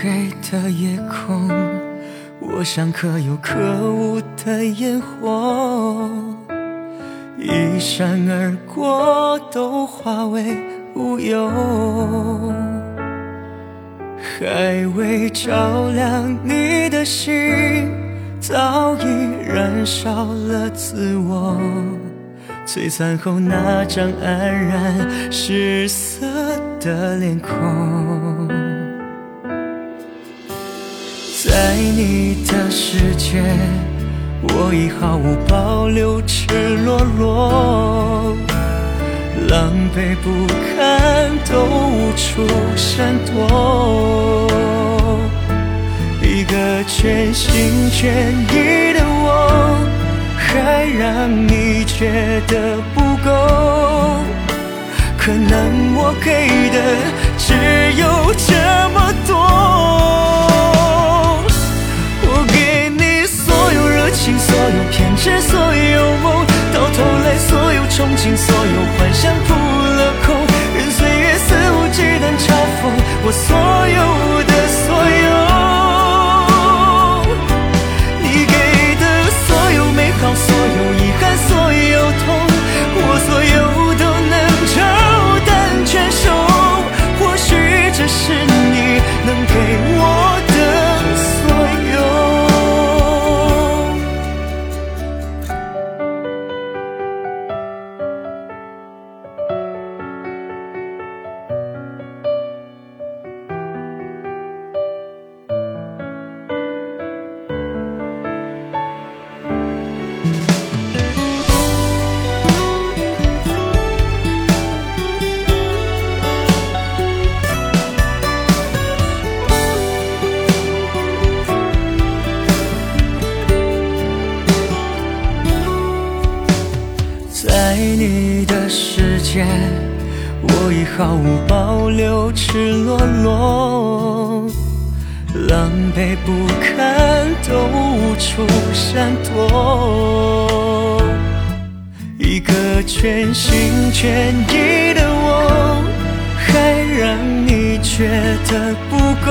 黑的夜空，我像可有可无的烟火，一闪而过，都化为乌有。还未照亮你的心，早已燃烧了自我。璀璨后那张黯然失色的脸孔，在你的世界，我已毫无保留，赤裸裸，狼狈不堪，都无处闪躲。一个全心全意的我。还让你觉得不够，可能我给的只有所你的世界我已毫无保留，赤裸裸，狼狈不堪，都无处闪躲。一个全心全意的我，还让你觉得不够。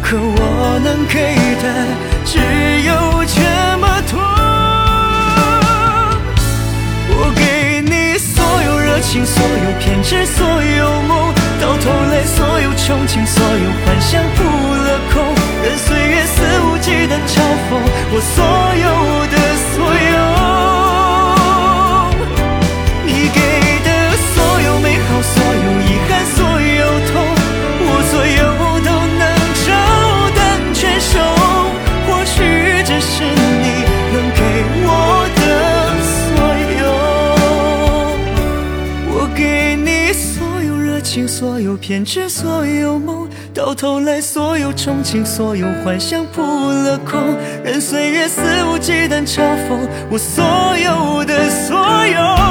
可我能给的只所有憧憬，所有幻想扑了空，任岁月肆无忌惮嘲讽我所有的所有。你给的所有美好，所有遗憾，所有痛，我所有都能照单全收。或许这是你能给我的。所有我给所有偏执，所有梦，到头来所有憧憬，所有幻想扑了空，任岁月肆无忌惮嘲讽我所有的所有。